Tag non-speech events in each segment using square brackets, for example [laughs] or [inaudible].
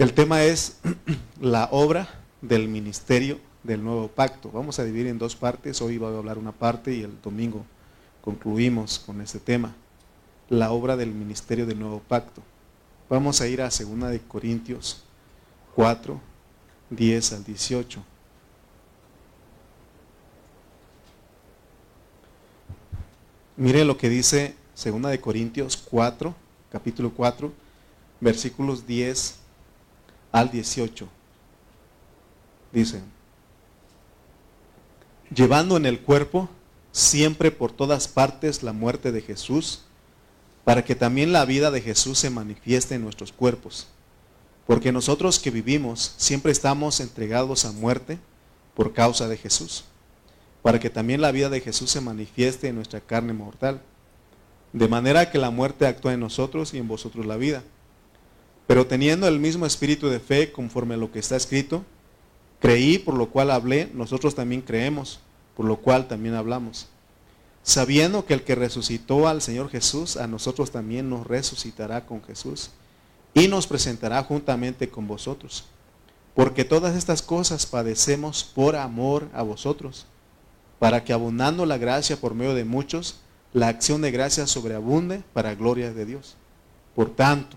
El tema es [clears throat] la obra del ministerio del nuevo pacto. Vamos a dividir en dos partes. Hoy voy a hablar una parte y el domingo concluimos con este tema. La obra del ministerio del nuevo pacto. Vamos a ir a 2 de Corintios 4, 10 al 18. Mire lo que dice 2 de Corintios 4, capítulo 4, versículos 10 al 18. Dice, llevando en el cuerpo siempre por todas partes la muerte de Jesús, para que también la vida de Jesús se manifieste en nuestros cuerpos. Porque nosotros que vivimos siempre estamos entregados a muerte por causa de Jesús, para que también la vida de Jesús se manifieste en nuestra carne mortal. De manera que la muerte actúa en nosotros y en vosotros la vida. Pero teniendo el mismo espíritu de fe conforme a lo que está escrito, creí por lo cual hablé, nosotros también creemos, por lo cual también hablamos. Sabiendo que el que resucitó al Señor Jesús, a nosotros también nos resucitará con Jesús y nos presentará juntamente con vosotros. Porque todas estas cosas padecemos por amor a vosotros, para que abundando la gracia por medio de muchos, la acción de gracia sobreabunde para gloria de Dios. Por tanto,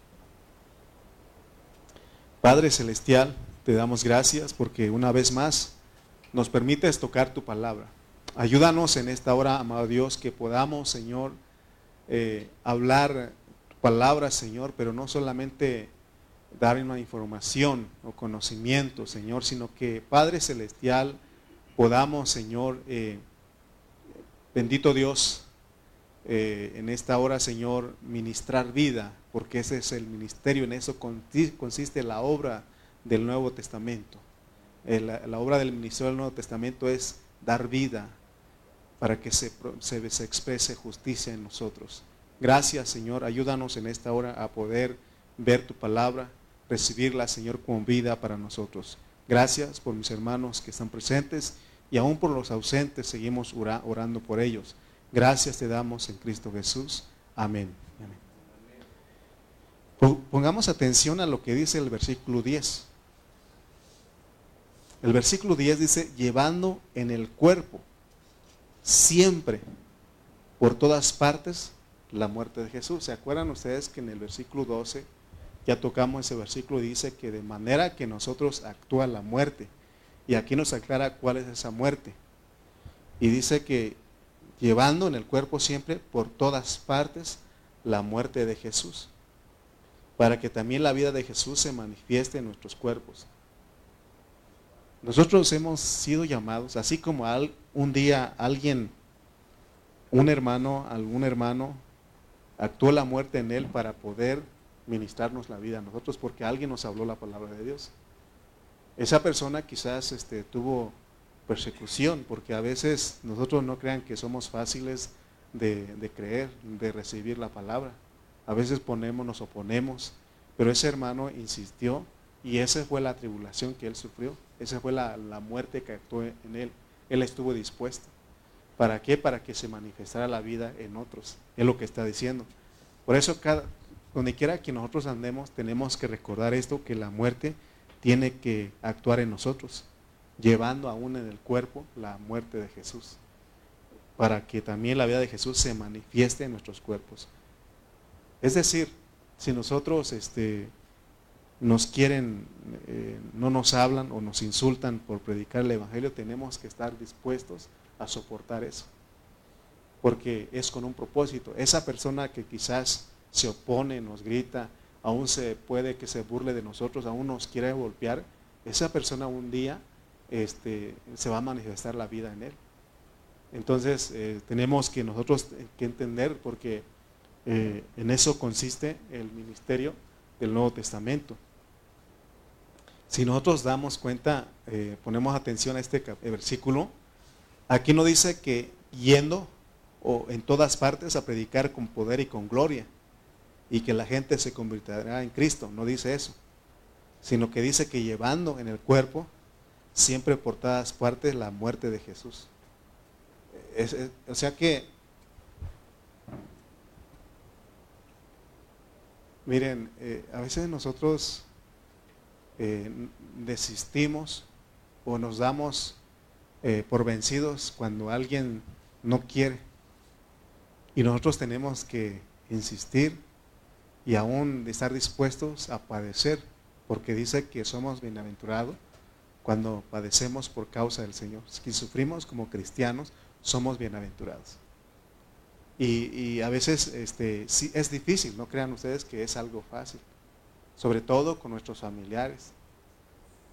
Padre Celestial, te damos gracias porque una vez más nos permites tocar tu palabra. Ayúdanos en esta hora, amado Dios, que podamos, Señor, eh, hablar tu palabra, Señor, pero no solamente dar una información o conocimiento, Señor, sino que, Padre Celestial, podamos, Señor, eh, bendito Dios, eh, en esta hora, Señor, ministrar vida, porque ese es el ministerio, en eso consiste la obra del Nuevo Testamento. La, obra del ministerio del Nuevo Testamento es dar vida para que se, se, exprese justicia en nosotros. Gracias, Señor, ayúdanos en esta hora a poder ver tu palabra, recibirla, Señor, con vida para nosotros. Gracias por mis hermanos que están presentes y aún por los ausentes seguimos orando por ellos. Gracias te damos en Cristo Jesús. Amén. Pongamos atención a lo que dice el versículo 10. El versículo 10 dice, llevando en el cuerpo siempre, por todas partes, la muerte de Jesús. ¿Se acuerdan ustedes que en el versículo 12 ya tocamos ese versículo dice que de manera que nosotros actúa la muerte. Y aquí nos aclara cuál es esa muerte. Y dice que llevando en el cuerpo siempre por todas partes la muerte de Jesús, para que también la vida de Jesús se manifieste en nuestros cuerpos. Nosotros hemos sido llamados, así como un día alguien, un hermano, algún hermano, actuó la muerte en él para poder ministrarnos la vida a nosotros, porque alguien nos habló la palabra de Dios. Esa persona quizás este, tuvo persecución, porque a veces nosotros no crean que somos fáciles de, creer, de recibir la palabra. A veces ponemos, nos oponemos, pero ese hermano insistió y esa fue la tribulación que él sufrió, esa fue la, muerte que actuó en él. Él estuvo dispuesto. ¿Para qué? Para que se manifestara la vida en otros. Es lo que está diciendo. Por eso, cada, donde quiera que nosotros andemos, tenemos que recordar esto, que la muerte tiene que actuar en nosotros llevando aún en el cuerpo la muerte de Jesús, para que también la vida de Jesús se manifieste en nuestros cuerpos. Es decir, si nosotros este, nos quieren, eh, no nos hablan o nos insultan por predicar el Evangelio, tenemos que estar dispuestos a soportar eso. Porque es con un propósito. Esa persona que quizás se opone, nos grita, aún se puede que se burle de nosotros, aún nos quiere golpear, esa persona un día este, se va a manifestar la vida en él. Entonces eh, tenemos que nosotros que entender porque eh, en eso consiste el ministerio del Nuevo Testamento. si nosotros damos cuenta, eh, ponemos atención a este versículo, aquí no dice que yendo o en todas partes a predicar con poder y con gloria y que la gente se convertirá en Cristo, no dice eso, sino que dice que llevando en el cuerpo siempre por todas partes la muerte de Jesús. o sea que, miren, eh, a veces nosotros eh, desistimos o nos damos eh, por vencidos cuando alguien no quiere. Y nosotros tenemos que insistir y aún estar dispuestos a padecer, porque dice que somos bienaventurados cuando padecemos por causa del Señor. Si sufrimos como cristianos, somos bienaventurados. Y, a veces este, sí, es difícil, no crean ustedes que es algo fácil, sobre todo con nuestros familiares.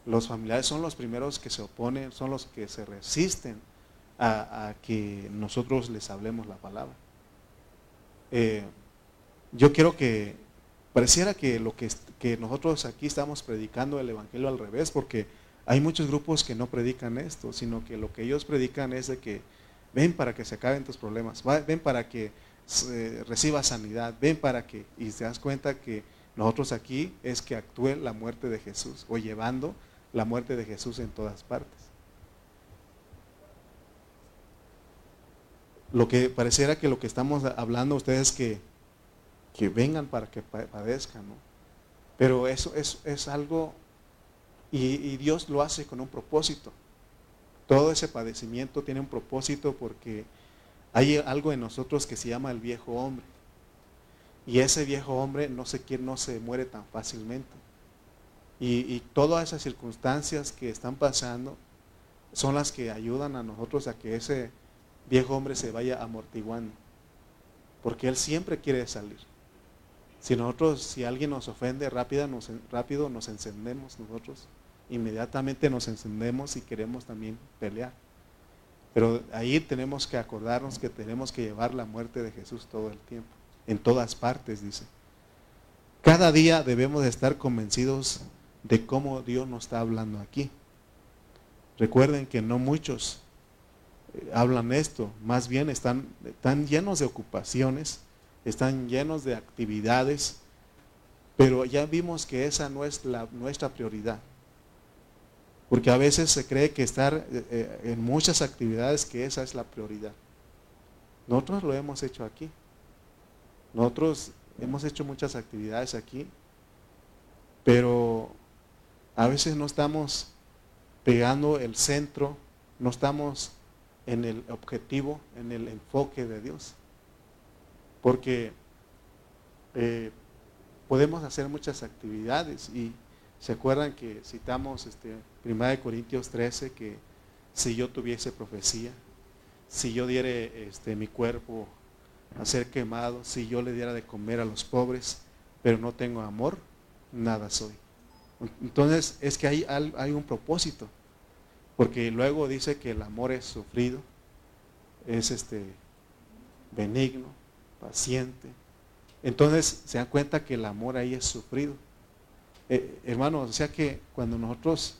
Los familiares son los primeros que se oponen, son los que se resisten a, que nosotros les hablemos la palabra. Eh, yo quiero que pareciera que lo que, que nosotros aquí estamos predicando el Evangelio al revés, porque hay muchos grupos que no predican esto, sino que lo que ellos predican es de que ven para que se acaben tus problemas, ven para que recibas sanidad, ven para que, y te das cuenta que nosotros aquí es que actúe la muerte de Jesús o llevando la muerte de Jesús en todas partes. Lo que pareciera que lo que estamos hablando ustedes que, que vengan para que padezcan, ¿no? Pero eso es, es algo y, Dios lo hace con un propósito. Todo ese padecimiento tiene un propósito porque hay algo en nosotros que se llama el viejo hombre. Y ese viejo hombre no se, no se muere tan fácilmente. Y, y, todas esas circunstancias que están pasando son las que ayudan a nosotros a que ese viejo hombre se vaya amortiguando. Porque él siempre quiere salir. Si nosotros, si alguien nos ofende, rápido rápido nos encendemos nosotros inmediatamente nos encendemos y queremos también pelear. Pero ahí tenemos que acordarnos que tenemos que llevar la muerte de Jesús todo el tiempo, en todas partes, dice. Cada día debemos de estar convencidos de cómo Dios nos está hablando aquí. Recuerden que no muchos eh, hablan esto, más bien están, están llenos de ocupaciones, están llenos de actividades, pero ya vimos que esa no es la, nuestra prioridad. Porque a veces se cree que estar eh, eh, en muchas actividades, que esa es la prioridad. Nosotros lo hemos hecho aquí. Nosotros hemos hecho muchas actividades aquí, pero a veces no estamos pegando el centro, no estamos en el objetivo, en el enfoque de Dios. Porque eh, podemos hacer muchas actividades y ¿Se acuerdan que citamos este, 1 Corintios 13 que si yo tuviese profecía, si yo diere este, mi cuerpo a ser quemado, si yo le diera de comer a los pobres, pero no tengo amor, nada soy. Entonces es que hay, hay un propósito, porque luego dice que el amor es sufrido, es este benigno, paciente. Entonces se dan cuenta que el amor ahí es sufrido. Eh, hermanos, o sea que cuando nosotros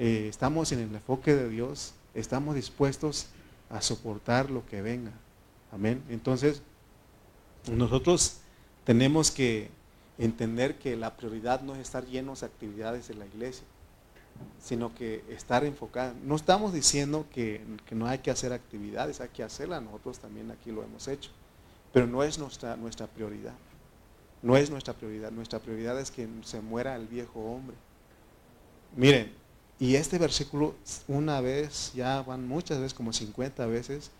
eh, estamos en el enfoque de Dios, estamos dispuestos a soportar lo que venga. Amén. Entonces, nosotros tenemos que entender que la prioridad no es estar llenos de actividades en la iglesia, sino que estar enfocado. No estamos diciendo que, que, no hay que hacer actividades, hay que hacerlas, nosotros también aquí lo hemos hecho, pero no es nuestra, nuestra prioridad. No es nuestra prioridad. Nuestra prioridad es que se muera el viejo hombre. Miren, y este versículo una vez, ya van muchas veces, como 50 veces,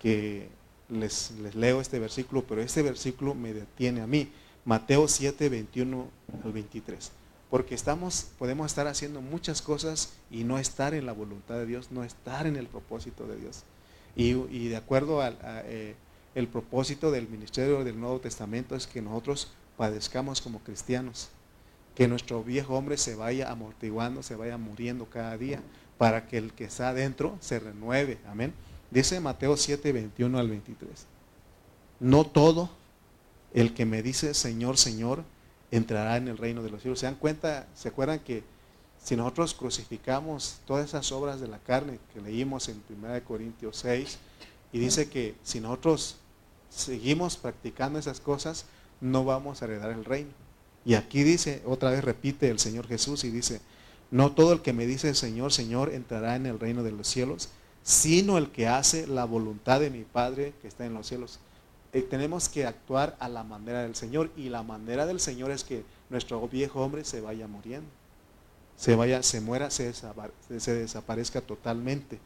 que les, les leo este versículo, pero este versículo me detiene a mí. Mateo 7, 21 al 23. Porque estamos, podemos estar haciendo muchas cosas y no estar en la voluntad de Dios, no estar en el propósito de Dios. Y, de acuerdo al, eh, el propósito del ministerio del Nuevo Testamento es que nosotros padezcamos como cristianos, que nuestro viejo hombre se vaya amortiguando, se vaya muriendo cada día, para que el que está adentro se renueve. Amén. Dice Mateo 7, 21 al 23. No todo el que me dice Señor, Señor, entrará en el reino de los cielos. ¿Se dan cuenta? ¿Se acuerdan que si nosotros crucificamos todas esas obras de la carne que leímos en 1 Corintios 6, y dice que si nosotros seguimos practicando esas cosas, no vamos a heredar el reino. Y aquí dice, otra vez repite el Señor Jesús y dice, no todo el que me dice Señor, Señor entrará en el reino de los cielos, sino el que hace la voluntad de mi Padre que está en los cielos. Eh, tenemos que actuar a la manera del Señor y la manera del Señor es que nuestro viejo hombre se vaya muriendo, se vaya, se muera, se, se desaparezca totalmente.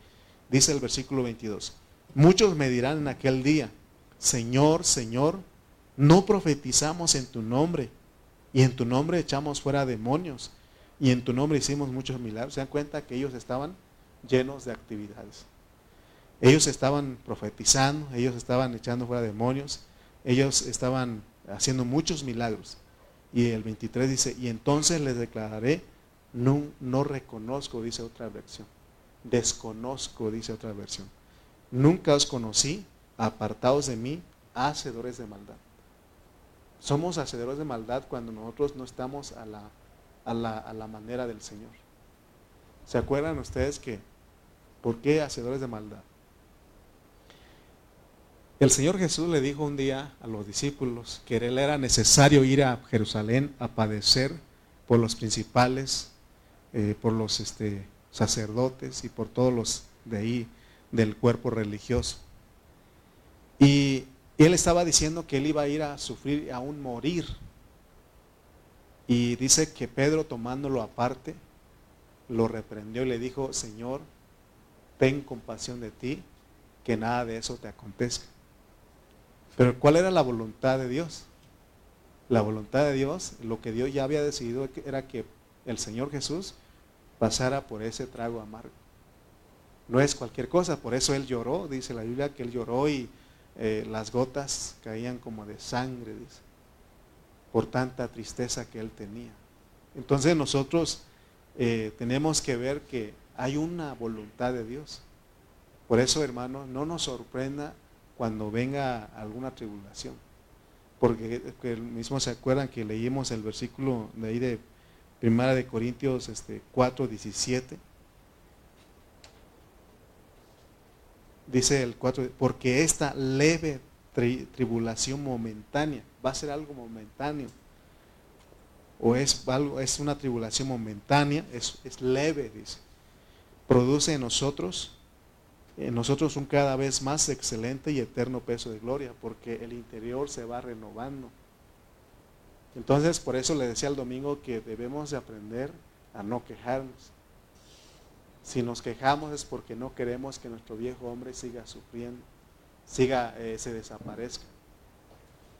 Dice el versículo 22. Muchos me dirán en aquel día, Señor, Señor, no profetizamos en tu nombre y en tu nombre echamos fuera demonios y en tu nombre hicimos muchos milagros. Se dan cuenta que ellos estaban llenos de actividades. Ellos estaban profetizando, ellos estaban echando fuera demonios, ellos estaban haciendo muchos milagros. Y el 23 dice, y entonces les declararé, no, no reconozco, dice otra versión. Desconozco, dice otra versión. Nunca os conocí, apartados de mí, hacedores de maldad. Somos hacedores de maldad cuando nosotros no estamos a la, a la, a la manera del Señor. ¿Se acuerdan ustedes que, por qué hacedores de maldad? El Señor Jesús le dijo un día a los discípulos que él era necesario ir a Jerusalén a padecer por los principales, eh, por los este, sacerdotes y por todos los de ahí del cuerpo religioso. Y él estaba diciendo que él iba a ir a sufrir, a un morir. Y dice que Pedro tomándolo aparte, lo reprendió y le dijo, Señor, ten compasión de ti, que nada de eso te acontezca. Pero ¿cuál era la voluntad de Dios? La voluntad de Dios, lo que Dios ya había decidido era que el Señor Jesús pasara por ese trago amargo. No es cualquier cosa, por eso Él lloró, dice la Biblia que Él lloró y eh, las gotas caían como de sangre, dice, por tanta tristeza que Él tenía. Entonces nosotros eh, tenemos que ver que hay una voluntad de Dios. Por eso, hermano, no nos sorprenda cuando venga alguna tribulación. Porque mismo se acuerdan que leímos el versículo de ahí de Primera de Corintios este, 4, 17. Dice el 4, porque esta leve tribulación momentánea, va a ser algo momentáneo, o es, algo, es una tribulación momentánea, es, es leve, dice, produce en nosotros en nosotros un cada vez más excelente y eterno peso de gloria, porque el interior se va renovando. Entonces, por eso le decía el domingo que debemos de aprender a no quejarnos. Si nos quejamos es porque no queremos que nuestro viejo hombre siga sufriendo, siga, eh, se desaparezca.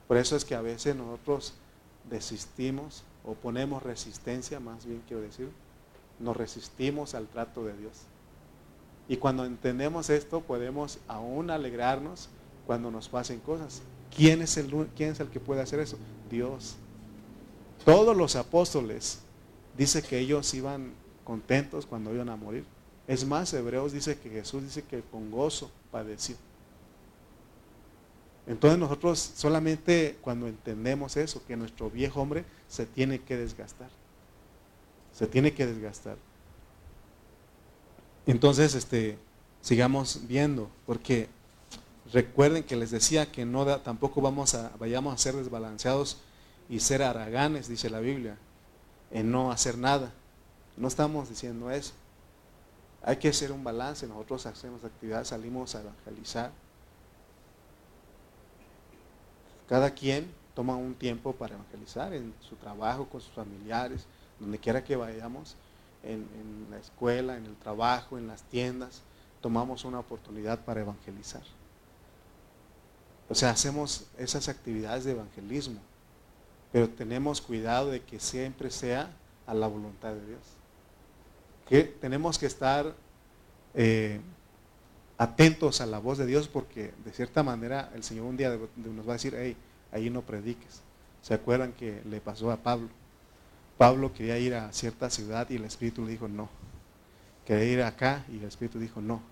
Por eso es que a veces nosotros desistimos o ponemos resistencia, más bien quiero decir, nos resistimos al trato de Dios. Y cuando entendemos esto, podemos aún alegrarnos cuando nos pasen cosas. ¿Quién es el, quién es el que puede hacer eso? Dios. Todos los apóstoles dice que ellos iban contentos cuando iban a morir. Es más, Hebreos dice que Jesús dice que con gozo padeció. Entonces nosotros solamente cuando entendemos eso, que nuestro viejo hombre se tiene que desgastar. Se tiene que desgastar. Entonces, este, sigamos viendo, porque recuerden que les decía que no tampoco vamos a, vayamos a ser desbalanceados y ser araganes, dice la Biblia, en no hacer nada. No estamos diciendo eso. Hay que hacer un balance. Nosotros hacemos actividades, salimos a evangelizar. Cada quien toma un tiempo para evangelizar en su trabajo, con sus familiares, donde quiera que vayamos en, la escuela, en el trabajo, en las tiendas, tomamos una oportunidad para evangelizar. O sea, hacemos esas actividades de evangelismo, pero tenemos cuidado de que siempre sea a la voluntad de Dios. Que tenemos que estar eh, atentos a la voz de Dios porque de cierta manera el Señor un día nos va a decir, hey, ahí no prediques. ¿Se acuerdan que le pasó a Pablo? Pablo quería ir a cierta ciudad y el Espíritu le dijo no. Quería ir acá y el Espíritu dijo no.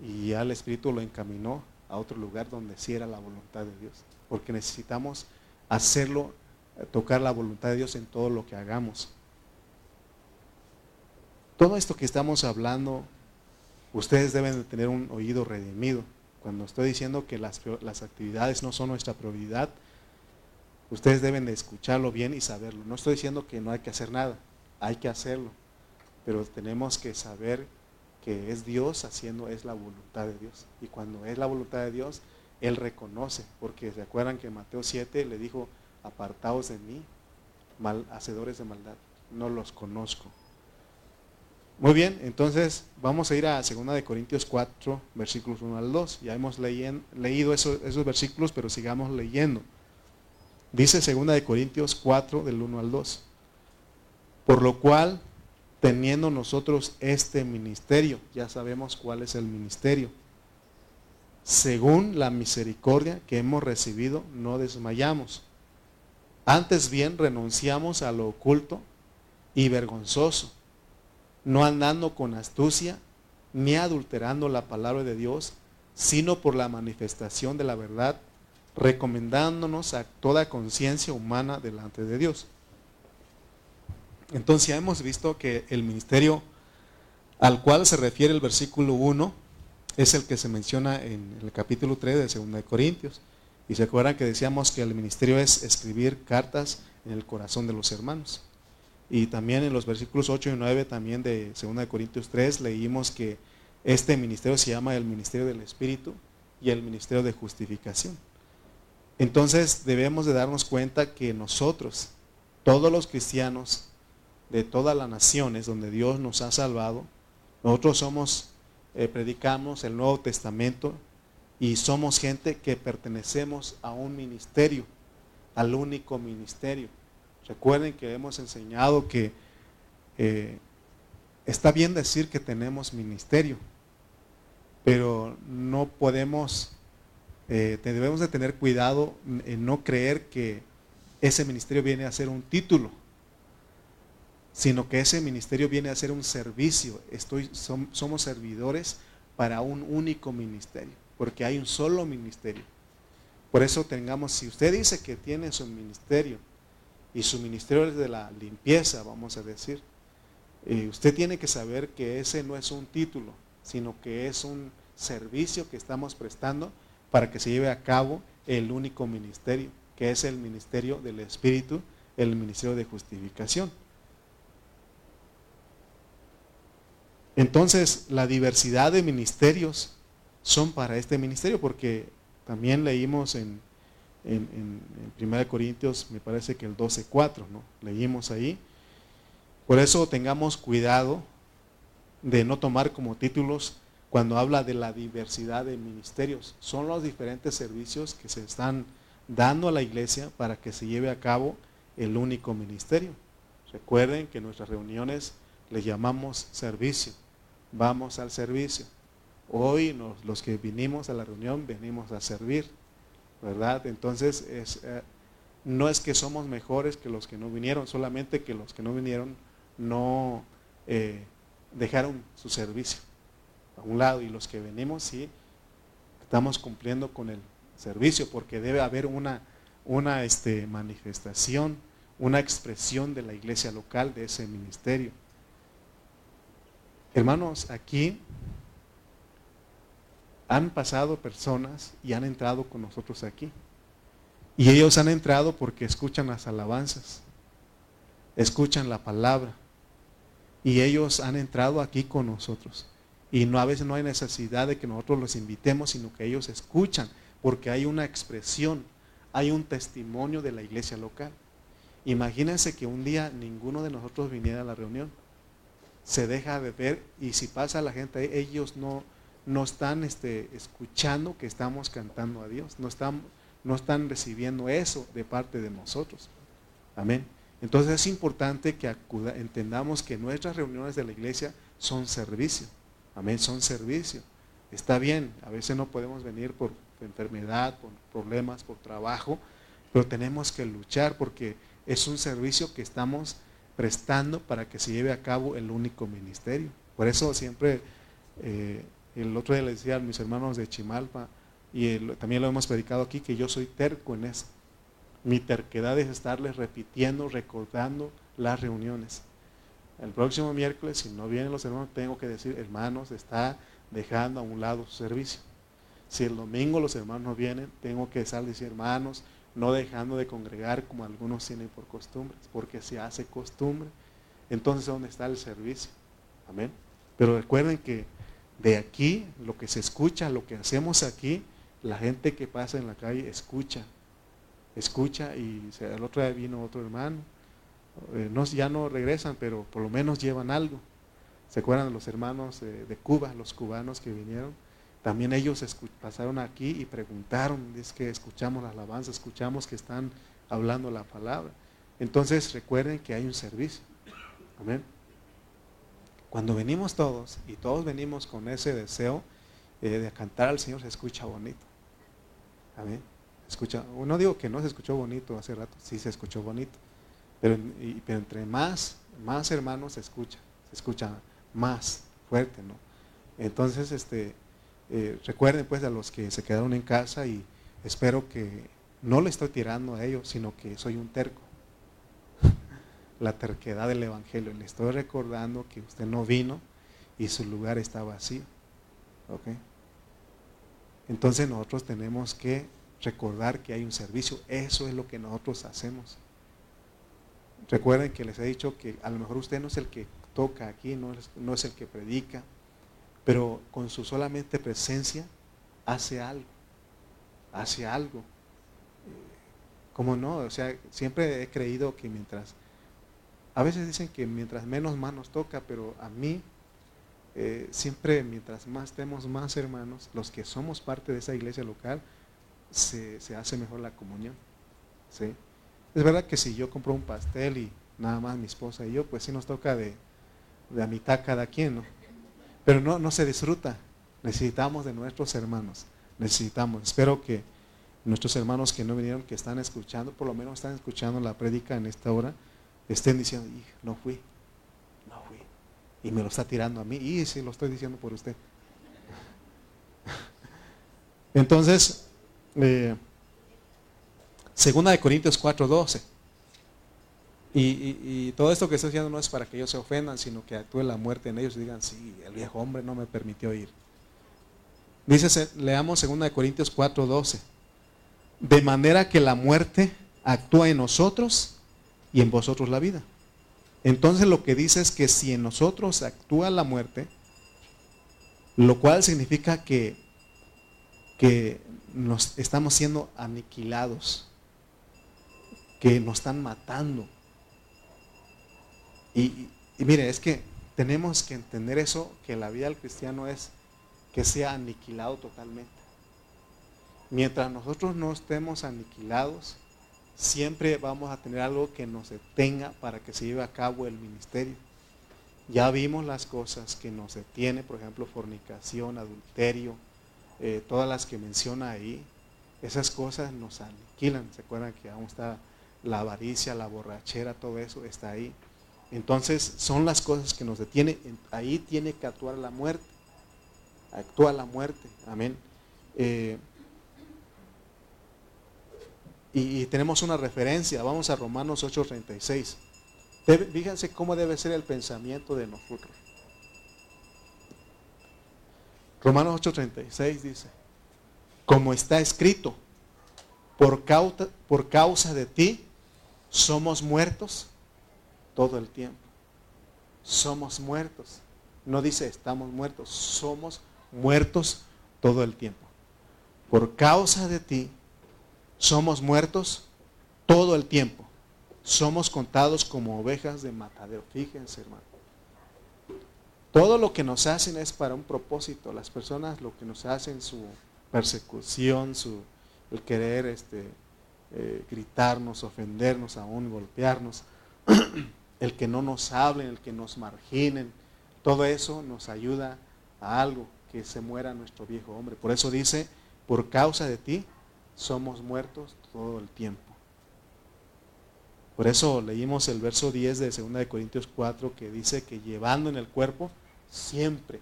Y ya el Espíritu lo encaminó a otro lugar donde sí era la voluntad de Dios. Porque necesitamos hacerlo, tocar la voluntad de Dios en todo lo que hagamos. Todo esto que estamos hablando, ustedes deben de tener un oído redimido. Cuando estoy diciendo que las, actividades no son nuestra prioridad, ustedes deben de escucharlo bien y saberlo. No estoy diciendo que no hay que hacer nada, hay que hacerlo, pero tenemos que saber que es Dios haciendo, es la voluntad de Dios. Y cuando es la voluntad de Dios, Él reconoce, porque se acuerdan que Mateo 7 le dijo, apartaos de mí, mal, hacedores de maldad, no los conozco. Muy bien, entonces vamos a ir a 2 de Corintios 4, versículos 1 al 2. Ya hemos leído esos, esos versículos, pero sigamos leyendo. Dice 2 de Corintios 4 del 1 al 2. Por lo cual, teniendo nosotros este ministerio, ya sabemos cuál es el ministerio. Según la misericordia que hemos recibido, no desmayamos. Antes bien renunciamos a lo oculto y vergonzoso, no andando con astucia ni adulterando la palabra de Dios, sino por la manifestación de la verdad recomendándonos a toda conciencia humana delante de Dios. Entonces ya hemos visto que el ministerio al cual se refiere el versículo 1 es el que se menciona en el capítulo 3 de 2 de Corintios. Y se acuerdan que decíamos que el ministerio es escribir cartas en el corazón de los hermanos. Y también en los versículos 8 y 9 también de 2 de Corintios 3 leímos que este ministerio se llama el ministerio del Espíritu y el ministerio de justificación. Entonces debemos de darnos cuenta que nosotros, todos los cristianos de todas las naciones donde Dios nos ha salvado, nosotros somos, eh, predicamos el Nuevo Testamento y somos gente que pertenecemos a un ministerio, al único ministerio. Recuerden que hemos enseñado que eh, está bien decir que tenemos ministerio, pero no podemos eh, debemos de tener cuidado en no creer que ese ministerio viene a ser un título, sino que ese ministerio viene a ser un servicio. Estoy, somos servidores para un único ministerio, porque hay un solo ministerio. Por eso tengamos, si usted dice que tiene su ministerio y su ministerio es de la limpieza, vamos a decir, eh, usted tiene que saber que ese no es un título, sino que es un servicio que estamos prestando para que se lleve a cabo el único ministerio, que es el ministerio del Espíritu, el ministerio de justificación. Entonces, la diversidad de ministerios son para este ministerio, porque también leímos en, en, en, 1 Corintios, me parece que el 12.4, ¿no? Leímos ahí. Por eso tengamos cuidado de no tomar como títulos cuando habla de la diversidad de ministerios. Son los diferentes servicios que se están dando a la iglesia para que se lleve a cabo el único ministerio. Recuerden que nuestras reuniones les llamamos servicio. Vamos al servicio. Hoy los que vinimos a la reunión venimos a servir, ¿verdad? Entonces eh, no es que somos mejores que los que no vinieron, solamente que los que no vinieron no eh, dejaron su servicio a un lado y los que venimos sí estamos cumpliendo con el servicio porque debe haber una, una este, manifestación, una expresión de la iglesia local de ese ministerio. Hermanos, aquí han pasado personas y han entrado con nosotros aquí. Y ellos han entrado porque escuchan las alabanzas, escuchan la palabra. Y ellos han entrado aquí con nosotros. Y no, a veces no hay necesidad de que nosotros los invitemos, sino que ellos escuchan, porque hay una expresión, hay un testimonio de la iglesia local. Imagínense que un día ninguno de nosotros viniera a la reunión. Se deja de ver y si pasa la gente, ellos no, no están este, escuchando que estamos cantando a Dios, no están, no están recibiendo eso de parte de nosotros. Amén. Entonces es importante que entendamos que nuestras reuniones de la iglesia son servicio. Amén, son servicios. Está bien, a veces no podemos venir por enfermedad, por problemas, por trabajo, pero tenemos que luchar porque es un servicio que estamos prestando para que se lleve a cabo el único ministerio. Por eso siempre, eh, el otro día le decía a mis hermanos de Chimalpa, y también lo hemos predicado aquí, que yo soy terco en eso. Mi terquedad es estarles repitiendo, recordando las reuniones. El próximo miércoles, si no vienen los hermanos, tengo que decir, hermanos, está dejando a un lado su servicio. Si el domingo los hermanos no vienen, tengo que salir decir, hermanos, no dejando de congregar como algunos tienen por costumbre, porque se hace costumbre. Entonces, ¿dónde está el servicio? Amén. Pero recuerden que de aquí, lo que se escucha, lo que hacemos aquí, la gente que pasa en la calle escucha, escucha y el otro día vino otro hermano eh, ya no regresan, pero por lo menos llevan algo. ¿Se acuerdan de los hermanos de Cuba, los cubanos que vinieron? También ellos pasaron aquí y preguntaron, es que escuchamos la alabanza, escuchamos que están hablando la palabra. Entonces recuerden que hay un servicio. Amén. Cuando venimos todos y todos venimos con ese deseo eh, de cantar al Señor, se escucha bonito. Amén. Escucha, no digo que no se escuchó bonito hace rato, sí se escuchó bonito. Pero, entre más, más hermanos se escucha, se escucha más fuerte, ¿no? Entonces, este, eh, recuerden pues a los que se quedaron en casa y espero que no le estoy tirando a ellos, sino que soy un terco. La terquedad del Evangelio. Le estoy recordando que usted no vino y su lugar está vacío. Entonces nosotros tenemos que recordar que hay un servicio. Eso es lo que nosotros hacemos. Recuerden que les he dicho que a lo mejor usted no es el que toca aquí, no es, no es el que predica, pero con su solamente presencia hace algo, hace algo. ¿Cómo no? O sea, siempre he creído que mientras, a veces dicen que mientras menos manos toca, pero a mí eh, siempre mientras más tenemos más hermanos, los que somos parte de esa iglesia local, se, se hace mejor la comunión. ¿sí? Es verdad que si yo compro un pastel y nada más mi esposa y yo, pues sí nos toca de, de a mitad cada quien, ¿no? Pero no, no se disfruta. Necesitamos de nuestros hermanos. Necesitamos. Espero que nuestros hermanos que no vinieron, que están escuchando, por lo menos están escuchando la prédica en esta hora, estén diciendo, no fui, no fui. Y me lo está tirando a mí. Y sí, lo estoy diciendo por usted. Entonces, eh, Segunda de Corintios 4:12. Y, y, todo esto que estoy diciendo no es para que ellos se ofendan, sino que actúe la muerte en ellos y digan, sí, el viejo hombre no me permitió ir. Dice, leamos segunda de Corintios 4:12. De manera que la muerte actúa en nosotros y en vosotros la vida. Entonces lo que dice es que si en nosotros actúa la muerte, lo cual significa que, que nos estamos siendo aniquilados que nos están matando. Y, mire, es que tenemos que entender eso, que la vida del cristiano es que sea aniquilado totalmente. Mientras nosotros no estemos aniquilados, siempre vamos a tener algo que nos detenga para que se lleve a cabo el ministerio. Ya vimos las cosas que nos detiene, por ejemplo, fornicación, adulterio, eh, todas las que menciona ahí. Esas cosas nos aniquilan. ¿Se acuerdan que aún está la avaricia, la borrachera, todo eso está ahí. Entonces son las cosas que nos detienen. Ahí tiene que actuar la muerte. Actúa la muerte. Amén. Eh, y, tenemos una referencia. Vamos a Romanos 8:36. Fíjense cómo debe ser el pensamiento de nosotros. Romanos 8:36 dice, como está escrito, por causa, por causa de ti somos muertos todo el tiempo. Somos muertos. No dice estamos muertos, somos muertos todo el tiempo. Por causa de ti somos muertos todo el tiempo. Somos contados como ovejas de matadero. Fíjense, hermano. Todo lo que nos hacen es para un propósito. Las personas lo que nos hacen, su persecución, su el querer este, eh, gritarnos, ofendernos, aún golpearnos, [clears throat] el que no nos hablen, el que nos marginen, todo eso nos ayuda a algo, que se muera nuestro viejo hombre. Por eso dice, por causa de ti somos muertos todo el tiempo. Por eso leímos el verso 10 de 2 de Corintios 4 que dice que llevando en el cuerpo siempre,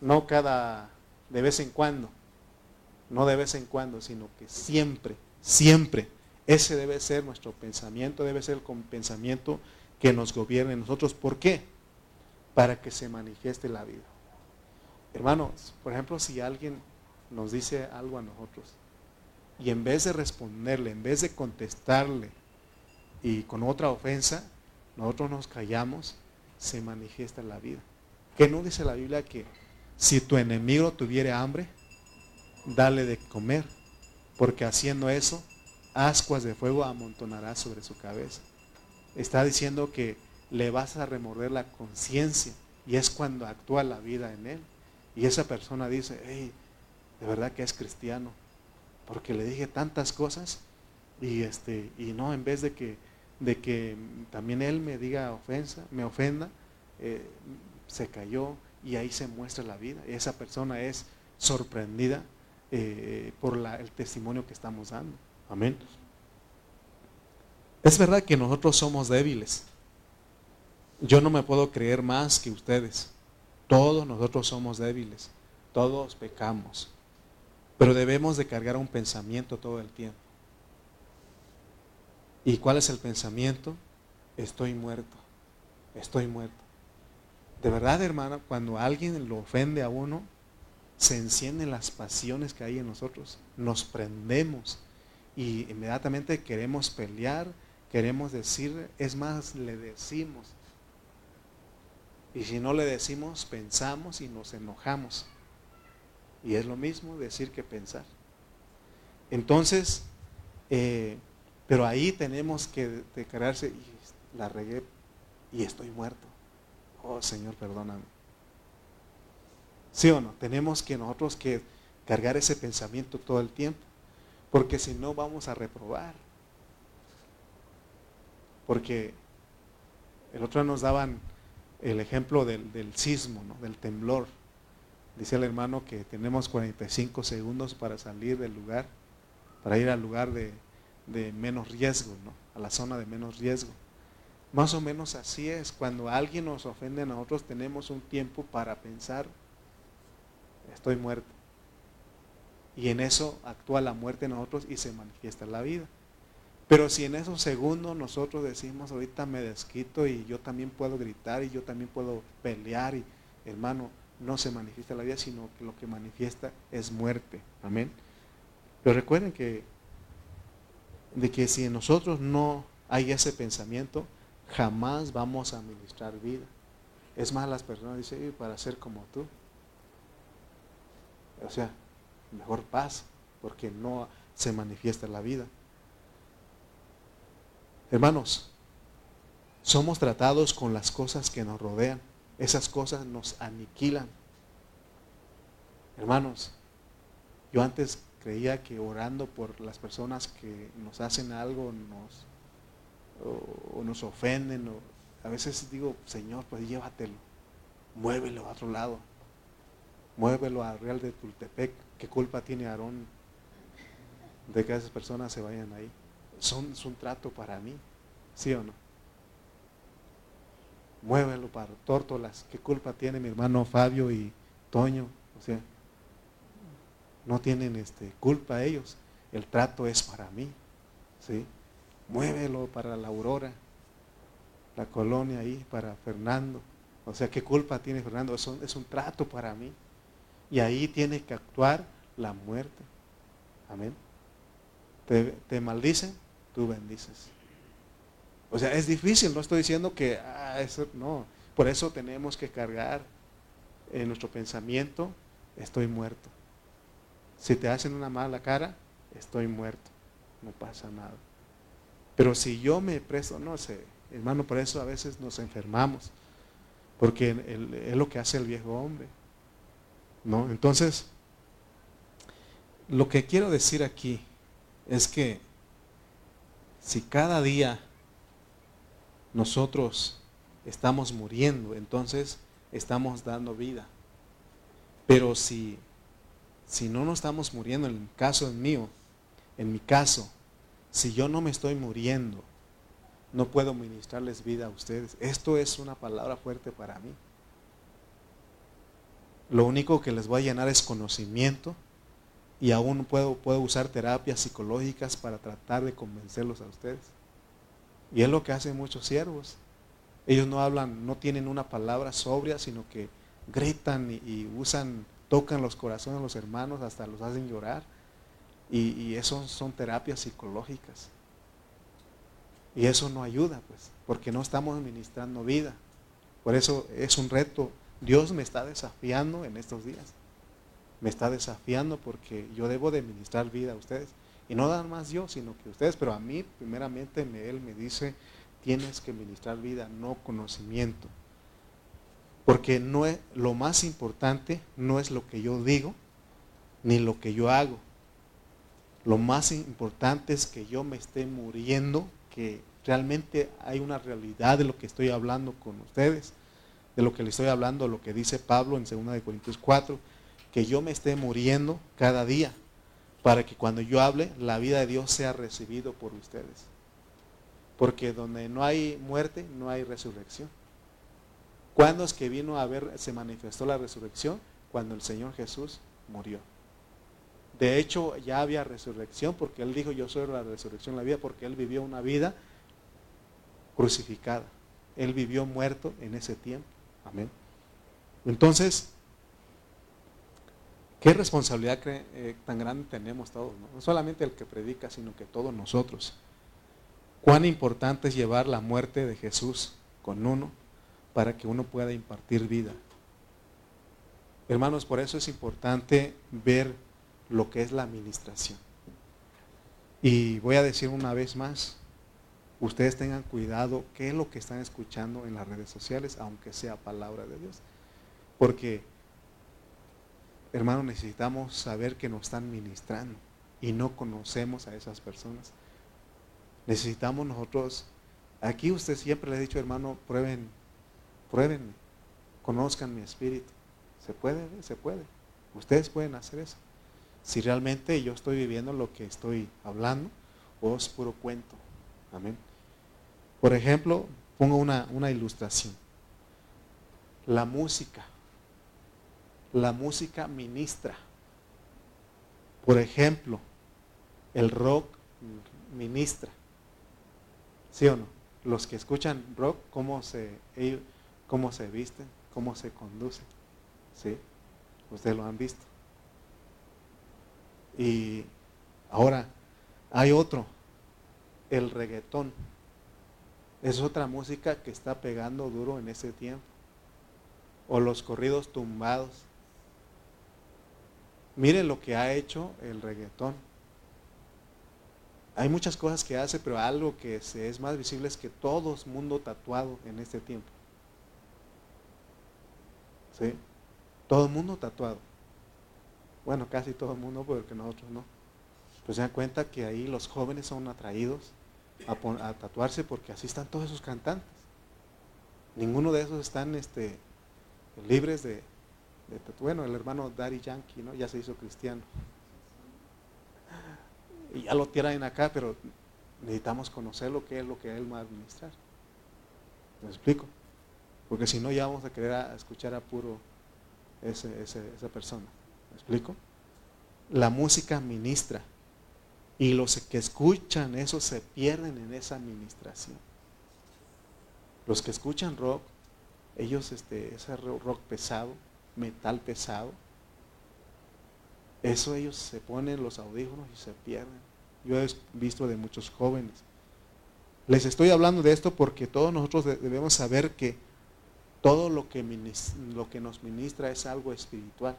no cada de vez en cuando, no de vez en cuando, sino que siempre Siempre. Ese debe ser nuestro pensamiento, debe ser el pensamiento que nos gobierne nosotros. ¿Por qué? Para que se manifieste la vida. Hermanos, por ejemplo, si alguien nos dice algo a nosotros y en vez de responderle, en vez de contestarle y con otra ofensa, nosotros nos callamos, se manifiesta la vida. ¿Qué no dice la Biblia que si tu enemigo tuviera hambre, dale de comer? Porque haciendo eso, ascuas de fuego amontonará sobre su cabeza. Está diciendo que le vas a remorder la conciencia y es cuando actúa la vida en él. Y esa persona dice, hey, de verdad que es cristiano, porque le dije tantas cosas y este y no en vez de que de que también él me diga ofensa, me ofenda, eh, se cayó y ahí se muestra la vida. Esa persona es sorprendida eh, por el testimonio que estamos dando. Amén. Es verdad que nosotros somos débiles. Yo no me puedo creer más que ustedes. Todos nosotros somos débiles. Todos pecamos. Pero debemos de cargar un pensamiento todo el tiempo. ¿Y cuál es el pensamiento? Estoy muerto. Estoy muerto. De verdad, hermana, cuando alguien lo ofende a uno, se encienden las pasiones que hay en nosotros. Nos prendemos y inmediatamente queremos pelear, queremos decir, es más, le decimos. Y si no le decimos, pensamos y nos enojamos. Y es lo mismo decir que pensar. Entonces, eh, pero ahí tenemos que declararse, y la regué y estoy muerto. Oh Señor, perdóname. ¿Sí o no? Tenemos que nosotros que cargar ese pensamiento todo el tiempo, porque si no vamos a reprobar. Porque el otro nos daban el ejemplo del, del sismo, ¿no? del temblor. Dice el hermano que tenemos 45 segundos para salir del lugar, para ir al lugar de, menos riesgo, ¿no? a la zona de menos riesgo. Más o menos así es. Cuando alguien nos ofende a nosotros, tenemos un tiempo para pensar, estoy muerto. Y en eso actúa la muerte en nosotros y se manifiesta la vida. Pero si en esos segundos nosotros decimos, ahorita me desquito y yo también puedo gritar y yo también puedo pelear, y hermano, no se manifiesta la vida, sino que lo que manifiesta es muerte. Amén. Pero recuerden que de que si en nosotros no hay ese pensamiento, jamás vamos a administrar vida. Es más, las personas dicen, para ser como tú. O sea, mejor paz, porque no se manifiesta la vida. Hermanos, somos tratados con las cosas que nos rodean. Esas cosas nos aniquilan. Hermanos, yo antes creía que orando por las personas que nos hacen algo nos, o, nos ofenden, a veces digo, Señor, pues llévatelo, muévelo a otro lado, muévelo a Real de Tultepec, ¿qué culpa tiene Aarón de que esas personas se vayan ahí? Son, es un trato para mí, ¿sí o no? Muévelo para tórtolas. ¿Qué culpa tiene mi hermano Fabio y Toño? O sea, no tienen este, culpa ellos. El trato es para mí. ¿sí? Muévelo para la Aurora, la colonia ahí, para Fernando. O sea, ¿qué culpa tiene Fernando? Es un, es un trato para mí. Y ahí tiene que actuar la muerte. Amén. Te, te maldicen, tú bendices. O sea, es difícil, no estoy diciendo que, ah, eso, no, por eso tenemos que cargar en nuestro pensamiento, estoy muerto. Si te hacen una mala cara, estoy muerto, no pasa nada. Pero si yo me presto, no sé, hermano, por eso a veces nos enfermamos, porque es lo que hace el viejo hombre. ¿no? Entonces, lo que quiero decir aquí es que si cada día nosotros estamos muriendo, entonces estamos dando vida. Pero si, si no nos estamos muriendo, en el caso mío, en mi caso, si yo no me estoy muriendo, no puedo ministrarles vida a ustedes. Esto es una palabra fuerte para mí. Lo único que les voy a llenar es conocimiento y aún puedo, puedo usar terapias psicológicas para tratar de convencerlos a ustedes. Y es lo que hacen muchos siervos. Ellos no hablan, no tienen una palabra sobria, sino que gritan y, usan, tocan los corazones de los hermanos, hasta los hacen llorar. Y, y eso son terapias psicológicas. Y eso no ayuda, pues, porque no estamos administrando vida. Por eso es un reto. Dios me está desafiando en estos días. Me está desafiando porque yo debo de ministrar vida a ustedes. Y no nada más yo, sino que ustedes. Pero a mí, primeramente, Él me dice, tienes que ministrar vida, no conocimiento. Porque no es, lo más importante no es lo que yo digo, ni lo que yo hago. Lo más importante es que yo me esté muriendo, que realmente hay una realidad de lo que estoy hablando con ustedes, de lo que le estoy hablando, lo que dice Pablo en 2 Corintios 4, que yo me esté muriendo cada día, para que cuando yo hable, la vida de Dios sea recibido por ustedes. Porque donde no hay muerte, no hay resurrección. ¿Cuándo es que vino a ver, se manifestó la resurrección? Cuando el Señor Jesús murió. De hecho, ya había resurrección porque Él dijo, yo soy la resurrección, la vida, porque Él vivió una vida crucificada. Él vivió muerto en ese tiempo. Amén. Entonces, ¿qué responsabilidad eh, tan grande tenemos todos? no solamente el que predica, sino que todos nosotros. Cuán importante es llevar la muerte de Jesús con uno para que uno pueda impartir vida. Hermanos, por eso es importante ver lo que es la administración. Y voy a decir una vez más, ustedes tengan cuidado qué es lo que están escuchando en las redes sociales, aunque sea palabra de Dios. Porque, hermanos, necesitamos saber que nos están ministrando y no conocemos a esas personas. Necesitamos nosotros, aquí usted siempre le ha dicho, hermano, prueben, prueben, conozcan mi espíritu. Se puede, se puede. Ustedes pueden hacer eso. Si realmente yo estoy viviendo lo que estoy hablando o es puro cuento. Amén. Por ejemplo, pongo una, una ilustración. La música. La música ministra. Por ejemplo, el rock ministra. ¿Sí o no? Los que escuchan rock, cómo se, cómo se visten, cómo se conducen. ¿Sí? Ustedes lo han visto. Y ahora, hay otro, el reggaetón. Es otra música que está pegando duro en ese tiempo. O los corridos tumbados. Miren lo que ha hecho el reggaetón hay muchas cosas que hace, pero algo que se es más visible es que todo es mundo tatuado en este tiempo. ¿Sí? Todo el mundo tatuado. Bueno, casi todo el mundo, porque nosotros no. Pues se dan cuenta que ahí los jóvenes son atraídos a, tatuarse porque así están todos esos cantantes. Ninguno de esos están este, libres de Bueno, el hermano Daddy Yankee, ¿no? Ya se hizo cristiano y ya lo tiran acá, pero necesitamos conocer lo que es lo que Él va a administrar. ¿Me explico? Porque si no, ya vamos a querer escuchar a puro esa persona. ¿Me explico? La música ministra. Y los que escuchan eso se pierden en esa administración. Los que escuchan rock, ellos, este, ese rock pesado, metal pesado, eso ellos se ponen los audífonos y se pierden. Yo he visto de muchos jóvenes. Les estoy hablando de esto porque todos nosotros debemos saber que todo lo que, lo que nos ministra es algo espiritual.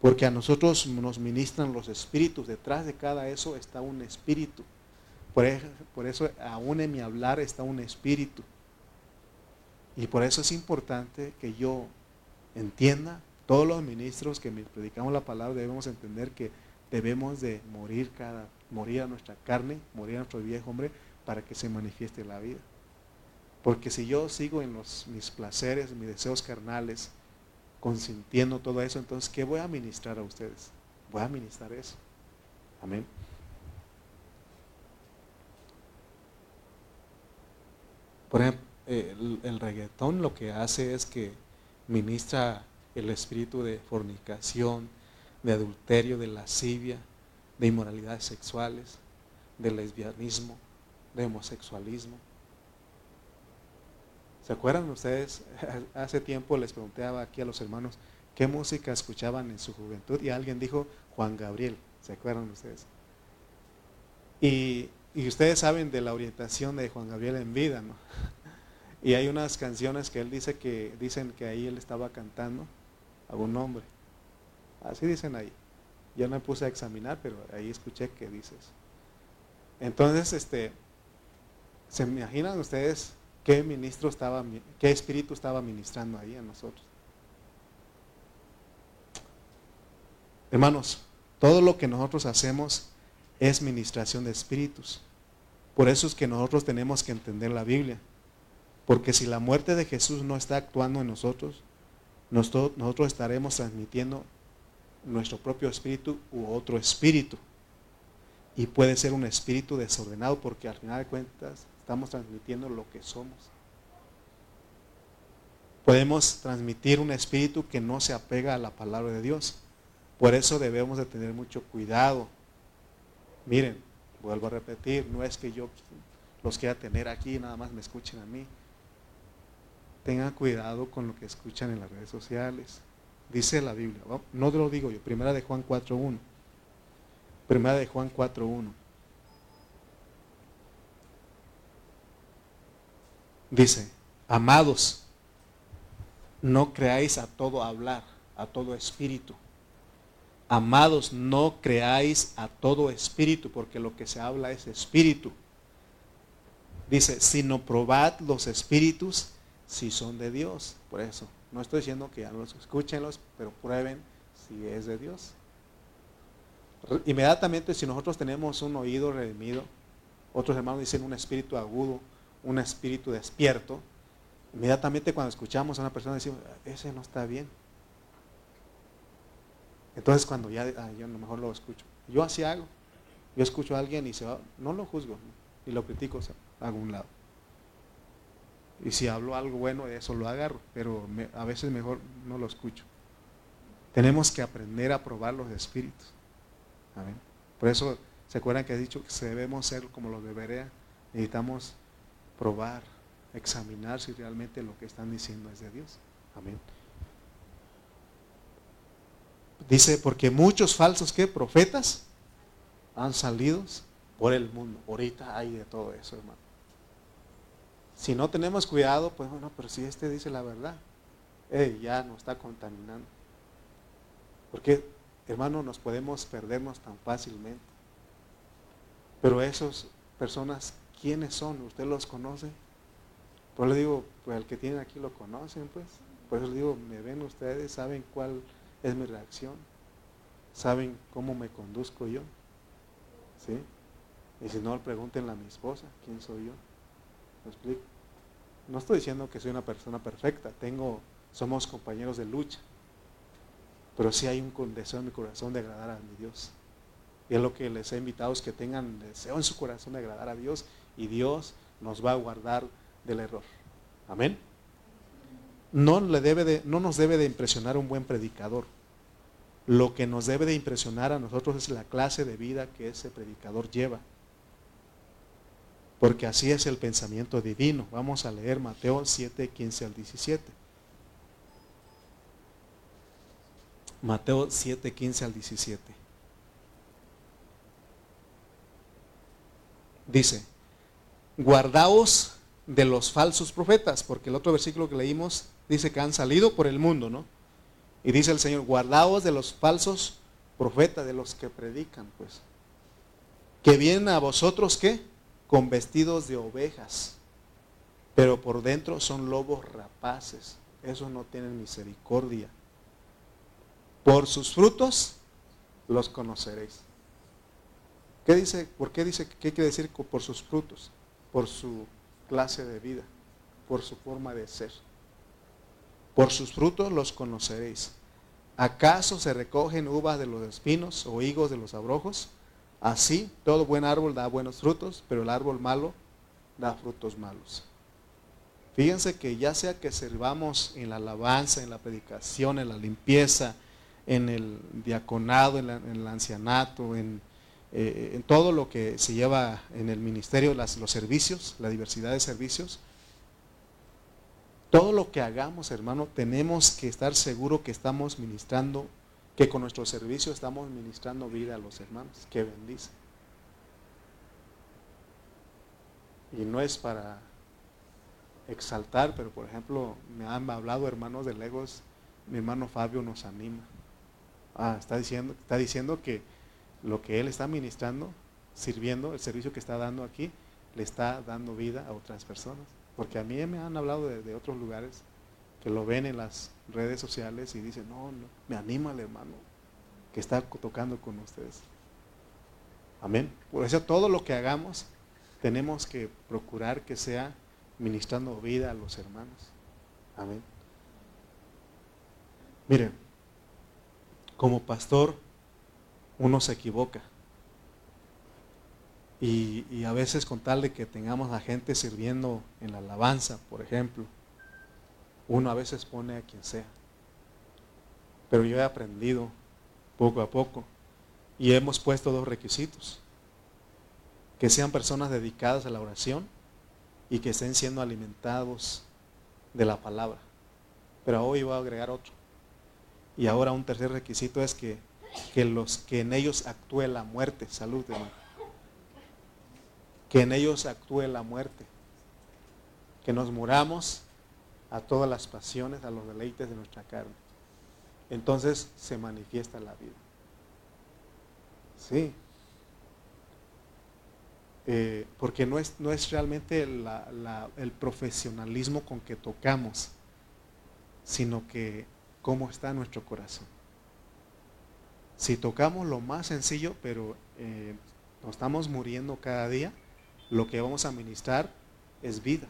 Porque a nosotros nos ministran los espíritus. Detrás de cada eso está un espíritu. Por, por eso aún en mi hablar está un espíritu. Y por eso es importante que yo entienda todos los ministros que predicamos la palabra debemos entender que debemos de morir cada, morir a nuestra carne, morir a nuestro viejo hombre para que se manifieste la vida. Porque si yo sigo en los, mis placeres, mis deseos carnales, consintiendo todo eso, entonces, ¿qué voy a ministrar a ustedes? Voy a ministrar eso. Amén. Por ejemplo, el, el reggaetón lo que hace es que ministra el espíritu de fornicación, de adulterio, de lascivia, de inmoralidades sexuales, de lesbianismo, de homosexualismo. ¿Se acuerdan ustedes? [laughs] Hace tiempo les preguntaba aquí a los hermanos qué música escuchaban en su juventud y alguien dijo Juan Gabriel. ¿Se acuerdan ustedes? Y, y ustedes saben de la orientación de Juan Gabriel en vida, ¿no? Y hay unas canciones que él dice que dicen que ahí él estaba cantando a un hombre. Así dicen ahí. Yo no me puse a examinar, pero ahí escuché que dices. Entonces, este, ¿se imaginan ustedes qué ministro estaba, qué espíritu estaba ministrando ahí a nosotros? Hermanos, todo lo que nosotros hacemos es ministración de espíritus. Por eso es que nosotros tenemos que entender la Biblia. Porque si la muerte de Jesús no está actuando en nosotros, nosotros estaremos transmitiendo nuestro propio espíritu u otro espíritu. Y puede ser un espíritu desordenado porque al final de cuentas estamos transmitiendo lo que somos. Podemos transmitir un espíritu que no se apega a la palabra de Dios. Por eso debemos de tener mucho cuidado. Miren, vuelvo a repetir, no es que yo los quiera tener aquí, nada más me escuchen a mí tengan cuidado con lo que escuchan en las redes sociales. Dice la Biblia, no te lo digo yo, primera de Juan 4.1. Primera de Juan 4.1. Dice, amados, no creáis a todo hablar, a todo espíritu. Amados, no creáis a todo espíritu, porque lo que se habla es espíritu. Dice, sino probad los espíritus si son de Dios. Por eso, no estoy diciendo que ya no los escúchenlos, pero prueben si es de Dios. Inmediatamente, si nosotros tenemos un oído redimido, otros hermanos dicen un espíritu agudo, un espíritu despierto, inmediatamente cuando escuchamos a una persona decimos, ese no está bien. Entonces cuando ya, ah, yo a lo mejor lo escucho. Yo así hago. Yo escucho a alguien y se va, no lo juzgo y lo critico a algún lado. Y si hablo algo bueno, eso lo agarro, pero a veces mejor no lo escucho. Tenemos que aprender a probar los espíritus. Por eso, ¿se acuerdan que he dicho que debemos ser como los de? Necesitamos probar, examinar si realmente lo que están diciendo es de Dios. Amén. Dice, porque muchos falsos que profetas han salido por el mundo. Ahorita hay de todo eso, hermano. Si no tenemos cuidado, pues bueno, pero si este dice la verdad, ya nos está contaminando. Porque, hermano, nos podemos perdernos tan fácilmente. Pero esas personas, ¿quiénes son? ¿Usted los conoce? Pues le digo, pues el que tiene aquí lo conocen, pues. Por eso le digo, me ven ustedes, saben cuál es mi reacción, saben cómo me conduzco yo. ¿Sí? Y si no, pregúntenle a mi esposa, ¿quién soy yo? No estoy diciendo que soy una persona perfecta, tengo, somos compañeros de lucha, pero sí hay un deseo en mi corazón de agradar a mi Dios. Y es lo que les he invitado, es que tengan deseo en su corazón de agradar a Dios y Dios nos va a guardar del error. Amén. No, le debe de, no nos debe de impresionar un buen predicador. Lo que nos debe de impresionar a nosotros es la clase de vida que ese predicador lleva porque así es el pensamiento divino. Vamos a leer Mateo 7, 15 al 17. Mateo 7, 15 al 17. Dice, guardaos de los falsos profetas, porque el otro versículo que leímos dice que han salido por el mundo, ¿no? Y dice el Señor, guardaos de los falsos profetas, de los que predican, pues. Que vienen a vosotros, ¿qué? Con vestidos de ovejas, pero por dentro son lobos rapaces. Esos no tienen misericordia. Por sus frutos los conoceréis. ¿Qué dice? ¿Por qué dice? ¿Qué quiere decir por sus frutos? Por su clase de vida, por su forma de ser. Por sus frutos los conoceréis. ¿Acaso se recogen uvas de los espinos o higos de los abrojos? Así, todo buen árbol da buenos frutos, pero el árbol malo da frutos malos. Fíjense que ya sea que servamos en la alabanza, en la predicación, en la limpieza, en el diaconado, en, el ancianato, eh, en, todo lo que se lleva en el ministerio, los servicios, la diversidad de servicios, Todo lo que hagamos, hermano, tenemos que estar seguros que estamos ministrando, que con nuestro servicio estamos ministrando vida a los hermanos, que bendice. Y no es para exaltar, pero por ejemplo, me han hablado hermanos de Legos, mi hermano Fabio nos anima. Ah, está diciendo, está diciendo que lo que él está ministrando, sirviendo, el servicio que está dando aquí, le está dando vida a otras personas. Porque a mí me han hablado de, otros lugares que lo ven en las redes sociales y dicen, no, no, me anima el hermano que está tocando con ustedes. Amén. Por eso todo lo que hagamos tenemos que procurar que sea ministrando vida a los hermanos. Amén. Miren, como pastor uno se equivoca. Y, a veces con tal de que tengamos a gente sirviendo en la alabanza, por ejemplo, uno a veces pone a quien sea. Pero yo he aprendido poco a poco y hemos puesto dos requisitos. Que sean personas dedicadas a la oración y que estén siendo alimentados de la palabra. Pero hoy voy a agregar otro. Y ahora un tercer requisito es que, que los, que en ellos actúe la muerte. Salud, hermano que en ellos actúe la muerte, que nos muramos a todas las pasiones, a los deleites de nuestra carne. Entonces se manifiesta la vida. Sí. Eh, porque no es, no es realmente el profesionalismo con que tocamos, sino que cómo está nuestro corazón. Si tocamos lo más sencillo, pero eh, nos estamos muriendo cada día, lo que vamos a ministrar es vida.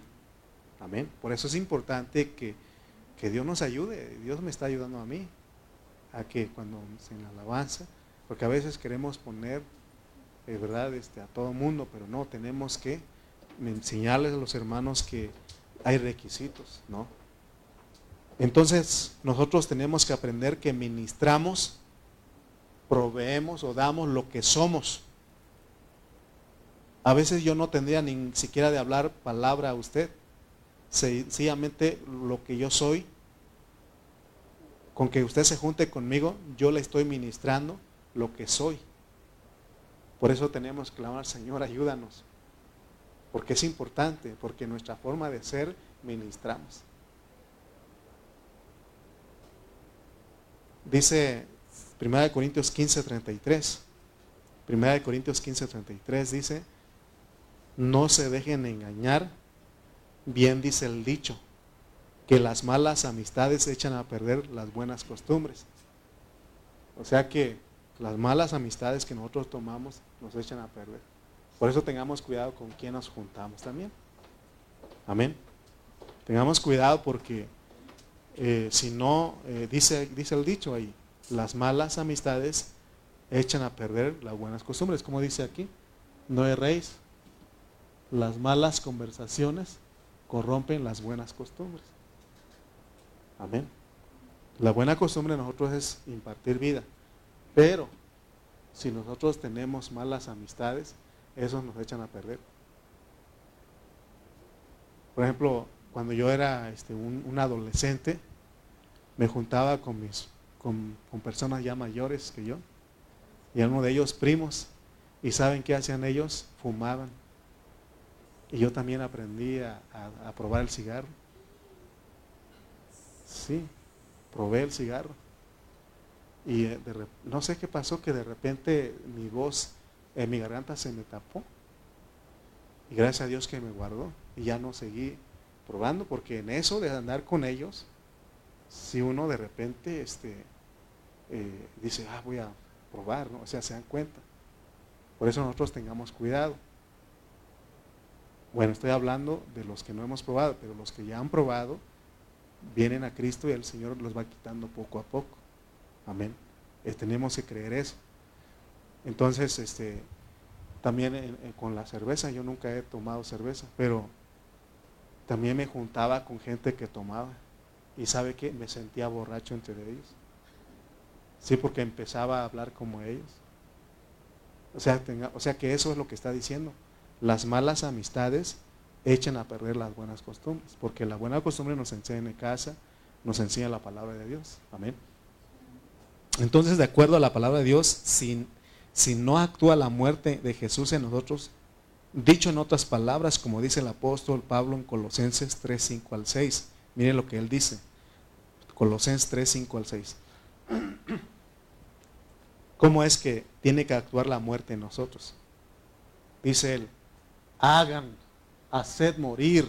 Amén. Por eso es importante que, Dios nos ayude. Dios me está ayudando a mí. A que cuando en la alabanza, porque a veces queremos poner, de verdad, este, a todo mundo, pero no, tenemos que enseñarles a los hermanos que hay requisitos, ¿no? Entonces, nosotros tenemos que aprender que ministramos, proveemos o damos lo que somos. A veces yo no tendría ni siquiera de hablar palabra a usted. Sencillamente lo que yo soy, con que usted se junte conmigo, yo le estoy ministrando lo que soy. Por eso tenemos que clamar, Señor, ayúdanos. Porque es importante, porque nuestra forma de ser ministramos. Dice 1 Corintios 15, 33. 1 Corintios 15, 33 dice, no se dejen engañar. Bien dice el dicho, que las malas amistades echan a perder las buenas costumbres. O sea que las malas amistades que nosotros tomamos nos echan a perder. Por eso tengamos cuidado con quién nos juntamos también. Amén. Tengamos cuidado porque eh, si no, eh, dice, dice el dicho ahí, las malas amistades echan a perder las buenas costumbres. Como dice aquí, no erréis, las malas conversaciones corrompen las buenas costumbres. Amén. La buena costumbre de nosotros es impartir vida. Pero si nosotros tenemos malas amistades, esos nos echan a perder. Por ejemplo, cuando yo era este, un, adolescente, me juntaba con, mis, con, personas ya mayores que yo, y uno de ellos primos, y ¿saben qué hacían ellos? Fumaban. Y yo también aprendí a, probar el cigarro. Sí, probé el cigarro. Y eh, no sé qué pasó, que de repente mi voz en mi garganta se me tapó. Y gracias a Dios que me guardó. Y ya no seguí probando, porque en eso de andar con ellos, si uno de repente este, eh, dice, ah, voy a probar, ¿no? o sea, se dan cuenta. Por eso nosotros tengamos cuidado. Bueno, estoy hablando de los que no hemos probado, pero los que ya han probado vienen a Cristo y el Señor los va quitando poco a poco. Amén. Eh, tenemos que creer eso. Entonces, este, también con la cerveza, yo nunca he tomado cerveza, pero también me juntaba con gente que tomaba. Y sabe que me sentía borracho entre ellos. Sí, porque empezaba a hablar como ellos. O sea, o sea que eso es lo que está diciendo las malas amistades echen a perder las buenas costumbres, porque la buena costumbre nos enseña en casa, nos enseña la palabra de Dios. Amén. Entonces, de acuerdo a la palabra de Dios, si, si no actúa la muerte de Jesús en nosotros, dicho en otras palabras, como dice el apóstol Pablo en Colosenses 3, 5 al 6, mire lo que él dice. Colosenses 3, 5 al 6. [clears throat] ¿Cómo es que tiene que actuar la muerte en nosotros? Dice él, hagan, haced morir,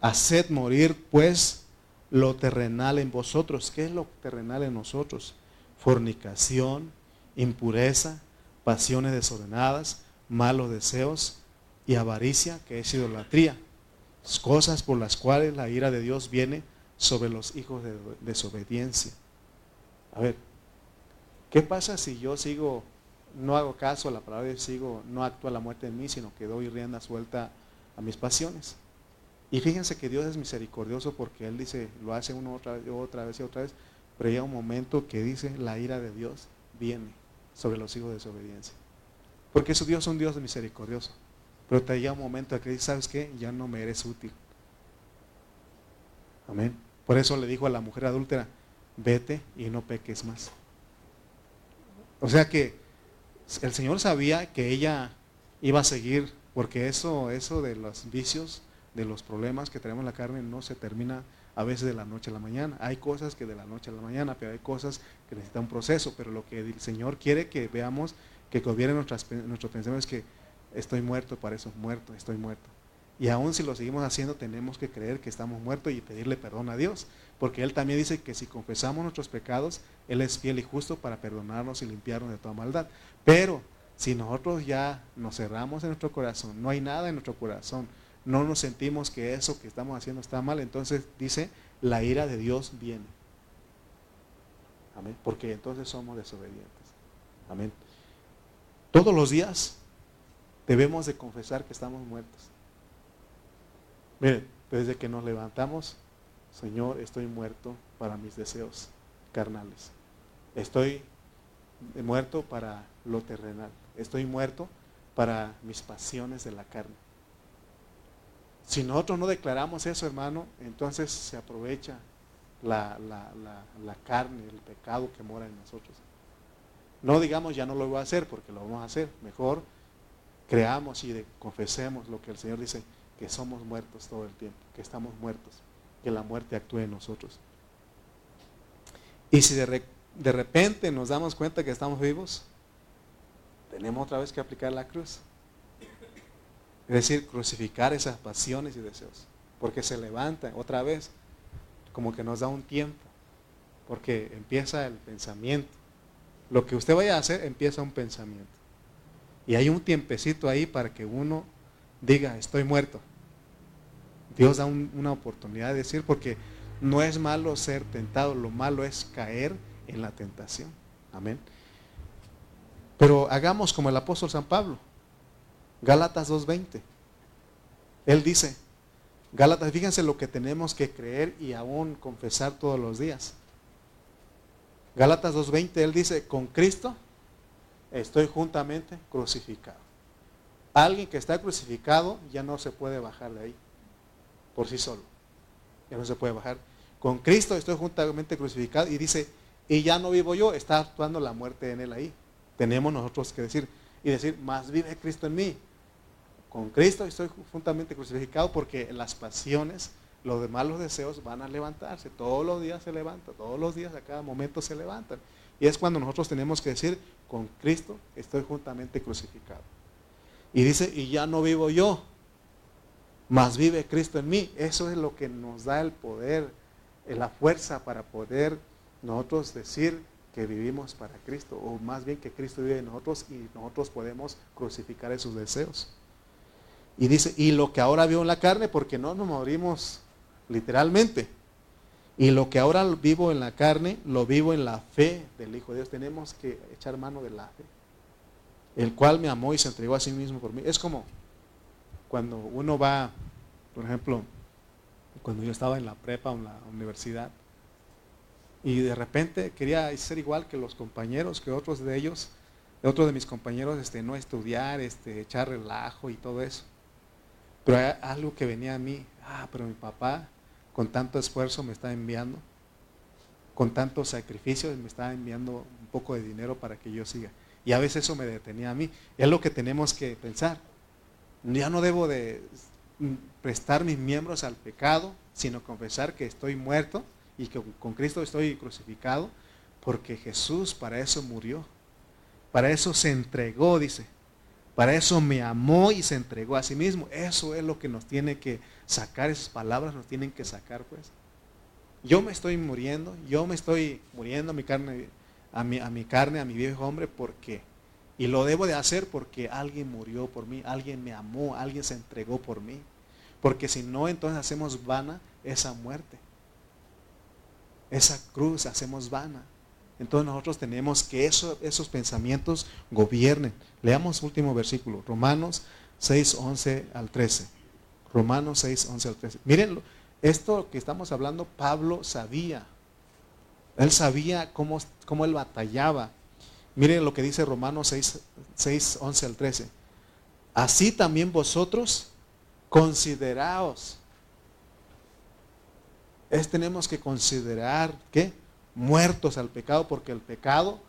haced morir pues lo terrenal en vosotros. ¿Qué es lo terrenal en nosotros? Fornicación, impureza, pasiones desordenadas, malos deseos y avaricia, que es idolatría. Cosas por las cuales la ira de Dios viene sobre los hijos de desobediencia. A ver, ¿qué pasa si yo sigo, no hago caso a la palabra de sigo, no actúa la muerte en mí, sino que doy rienda suelta a mis pasiones? Y fíjense que Dios es misericordioso porque Él dice, lo hace uno otra, otra vez y otra vez, pero llega un momento que dice, la ira de Dios viene sobre los hijos de desobediencia. Porque su Dios es un Dios misericordioso. Pero te llega un momento en que dice, ¿sabes qué? Ya no me eres útil. Amén. Por eso le dijo a la mujer adúltera, vete y no peques más. O sea que el Señor sabía que ella iba a seguir, porque eso, eso de los vicios, de los problemas que tenemos en la carne, no se termina a veces de la noche a la mañana. Hay cosas que de la noche a la mañana, pero hay cosas que necesitan un proceso. Pero lo que el Señor quiere que veamos, que gobierne nuestras, nuestro pensamiento es que estoy muerto, para eso muerto, estoy muerto. Y aún si lo seguimos haciendo, tenemos que creer que estamos muertos y pedirle perdón a Dios. Porque Él también dice que si confesamos nuestros pecados, Él es fiel y justo para perdonarnos y limpiarnos de toda maldad. Pero si nosotros ya nos cerramos en nuestro corazón, no hay nada en nuestro corazón, no nos sentimos que eso que estamos haciendo está mal, entonces dice, la ira de Dios viene. Amén. Porque entonces somos desobedientes. Amén. Todos los días debemos de confesar que estamos muertos. Miren, desde que nos levantamos, Señor, estoy muerto para mis deseos carnales. Estoy muerto para lo terrenal. Estoy muerto para mis pasiones de la carne. Si nosotros no declaramos eso, hermano, entonces se aprovecha la, la, carne, el pecado que mora en nosotros. No digamos ya no lo voy a hacer porque lo vamos a hacer. Mejor creamos y confesemos lo que el Señor dice que somos muertos todo el tiempo, que estamos muertos, que la muerte actúe en nosotros. Y si de, de repente nos damos cuenta que estamos vivos, tenemos otra vez que aplicar la cruz. Es decir, crucificar esas pasiones y deseos. Porque se levanta otra vez, como que nos da un tiempo. Porque empieza el pensamiento. Lo que usted vaya a hacer empieza un pensamiento. Y hay un tiempecito ahí para que uno diga, estoy muerto. Dios da una oportunidad de decir, porque no es malo ser tentado, lo malo es caer en la tentación. Amén. Pero hagamos como el apóstol San Pablo. Gálatas 2.20. Él dice, Gálatas, fíjense lo que tenemos que creer y aún confesar todos los días. Gálatas 2.20, él dice, con Cristo estoy juntamente crucificado. Alguien que está crucificado ya no se puede bajar de ahí por sí solo. Ya no se puede bajar. Con Cristo estoy juntamente crucificado y dice, y ya no vivo yo, está actuando la muerte en él ahí. Tenemos nosotros que decir, y decir, más vive Cristo en mí. Con Cristo estoy juntamente crucificado porque las pasiones, los demás los deseos van a levantarse. Todos los días se levantan, todos los días a cada momento se levantan. Y es cuando nosotros tenemos que decir, con Cristo estoy juntamente crucificado. Y dice, y ya no vivo yo, más vive Cristo en mí. Eso es lo que nos da el poder, eh, la fuerza para poder nosotros decir que vivimos para Cristo, o más bien que Cristo vive en nosotros y nosotros podemos crucificar esos deseos. Y dice, y lo que ahora vivo en la carne, porque no nos morimos literalmente. Y lo que ahora vivo en la carne, lo vivo en la fe del Hijo de Dios. Tenemos que echar mano de la fe el cual me amó y se entregó a sí mismo por mí. Es como cuando uno va, por ejemplo, cuando yo estaba en la prepa o en la universidad, y de repente quería ser igual que los compañeros, que otros de ellos, otros de mis compañeros, este, no estudiar, este, echar relajo y todo eso. Pero hay algo que venía a mí, ah, pero mi papá con tanto esfuerzo me está enviando, con tanto sacrificio me está enviando un poco de dinero para que yo siga. Y a veces eso me detenía a mí. Es lo que tenemos que pensar. Ya no debo de prestar mis miembros al pecado, sino confesar que estoy muerto y que con Cristo estoy crucificado, porque Jesús para eso murió. Para eso se entregó, dice. Para eso me amó y se entregó a sí mismo. Eso es lo que nos tiene que sacar, esas palabras nos tienen que sacar, pues. Yo me estoy muriendo, yo me estoy muriendo mi carne, a mi, a mi carne, a mi viejo hombre, ¿por qué? Y lo debo de hacer porque alguien murió por mí, alguien me amó, alguien se entregó por mí. Porque si no, entonces hacemos vana esa muerte. Esa cruz hacemos vana. Entonces nosotros tenemos que esos pensamientos gobiernen. Leamos último versículo, Romanos 6, 11 al 13. Romanos 6, 11 al 13. Miren, esto que estamos hablando, Pablo sabía. Él sabía cómo, cómo él batallaba. Miren lo que dice Romanos 6, 6, 11 al 13. Así también vosotros consideraos. Es tenemos que considerar que muertos al pecado, porque el pecado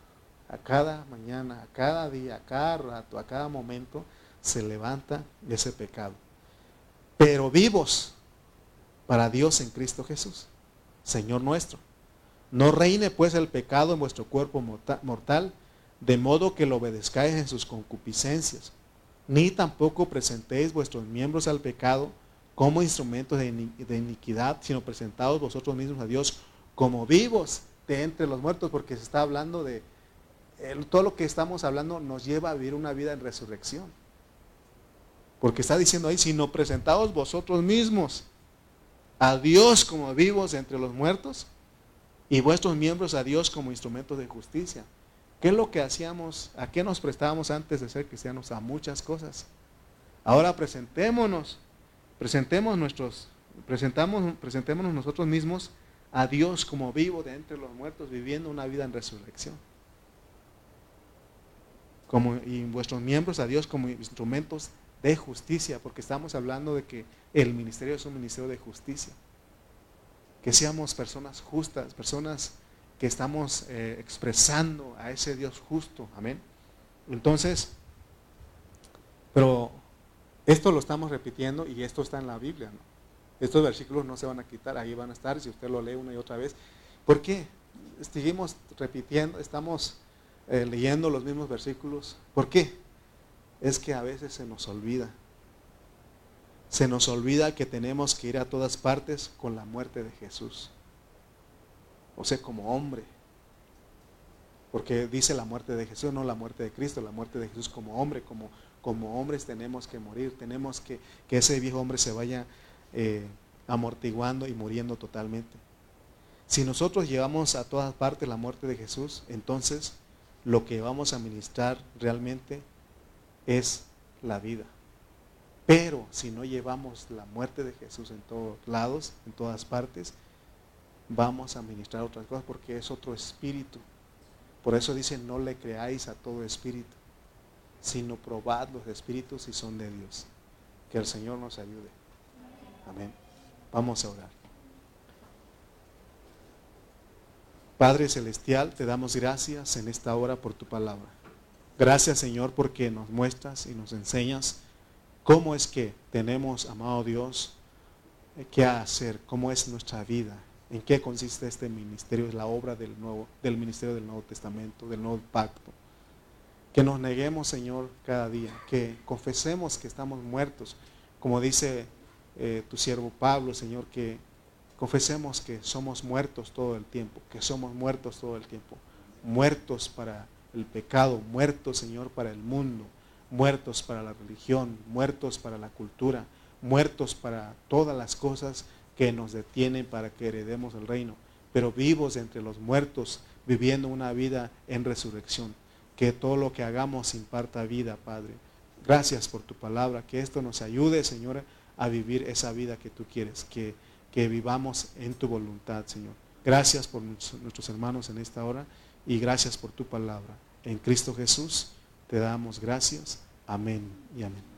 a cada mañana, a cada día, a cada rato, a cada momento, se levanta ese pecado. Pero vivos para Dios en Cristo Jesús, Señor nuestro. No reine pues el pecado en vuestro cuerpo mortal, de modo que lo obedezcáis en sus concupiscencias, ni tampoco presentéis vuestros miembros al pecado como instrumentos de iniquidad, sino presentados vosotros mismos a Dios como vivos de entre los muertos, porque se está hablando de, todo lo que estamos hablando nos lleva a vivir una vida en resurrección. Porque está diciendo ahí, sino presentados vosotros mismos a Dios como vivos entre los muertos y vuestros miembros a Dios como instrumentos de justicia. ¿Qué es lo que hacíamos? ¿A qué nos prestábamos antes de ser cristianos? A muchas cosas. Ahora presentémonos, presentemos nuestros, presentamos, presentémonos nosotros mismos a Dios como vivo de entre los muertos, viviendo una vida en resurrección. Como, y vuestros miembros a Dios como instrumentos de justicia, porque estamos hablando de que el ministerio es un ministerio de justicia. Que seamos personas justas, personas que estamos eh, expresando a ese Dios justo. Amén. Entonces, pero esto lo estamos repitiendo y esto está en la Biblia. Estos versículos no se van a quitar, ahí van a estar si usted lo lee una y otra vez. ¿Por qué? Seguimos repitiendo, estamos eh, leyendo los mismos versículos. ¿Por qué? Es que a veces se nos olvida. Se nos olvida que tenemos que ir a todas partes con la muerte de Jesús. O sea, como hombre. Porque dice la muerte de Jesús, no la muerte de Cristo, la muerte de Jesús como hombre, como, como hombres tenemos que morir, tenemos que que ese viejo hombre se vaya eh, amortiguando y muriendo totalmente. Si nosotros llevamos a todas partes la muerte de Jesús, entonces lo que vamos a ministrar realmente es la vida. Pero si no llevamos la muerte de Jesús en todos lados, en todas partes, vamos a ministrar otras cosas porque es otro espíritu. Por eso dice, no le creáis a todo espíritu, sino probad los espíritus si son de Dios. Que el Señor nos ayude. Amén. Vamos a orar. Padre Celestial, te damos gracias en esta hora por tu palabra. Gracias Señor porque nos muestras y nos enseñas cómo es que tenemos, amado Dios, qué hacer, cómo es nuestra vida, en qué consiste este ministerio, es la obra del, nuevo, del ministerio del Nuevo Testamento, del Nuevo Pacto. Que nos neguemos, Señor, cada día, que confesemos que estamos muertos, como dice eh, tu siervo Pablo, Señor, que confesemos que somos muertos todo el tiempo, que somos muertos todo el tiempo, muertos para el pecado, muertos, Señor, para el mundo, muertos para la religión, muertos para la cultura, muertos para todas las cosas que nos detienen para que heredemos el reino, pero vivos entre los muertos, viviendo una vida en resurrección. Que todo lo que hagamos imparta vida, Padre. Gracias por tu palabra, que esto nos ayude, Señor, a vivir esa vida que tú quieres, que, que vivamos en tu voluntad, Señor. Gracias por nuestros hermanos en esta hora y gracias por tu palabra. En Cristo Jesús te damos gracias. Amén y amén.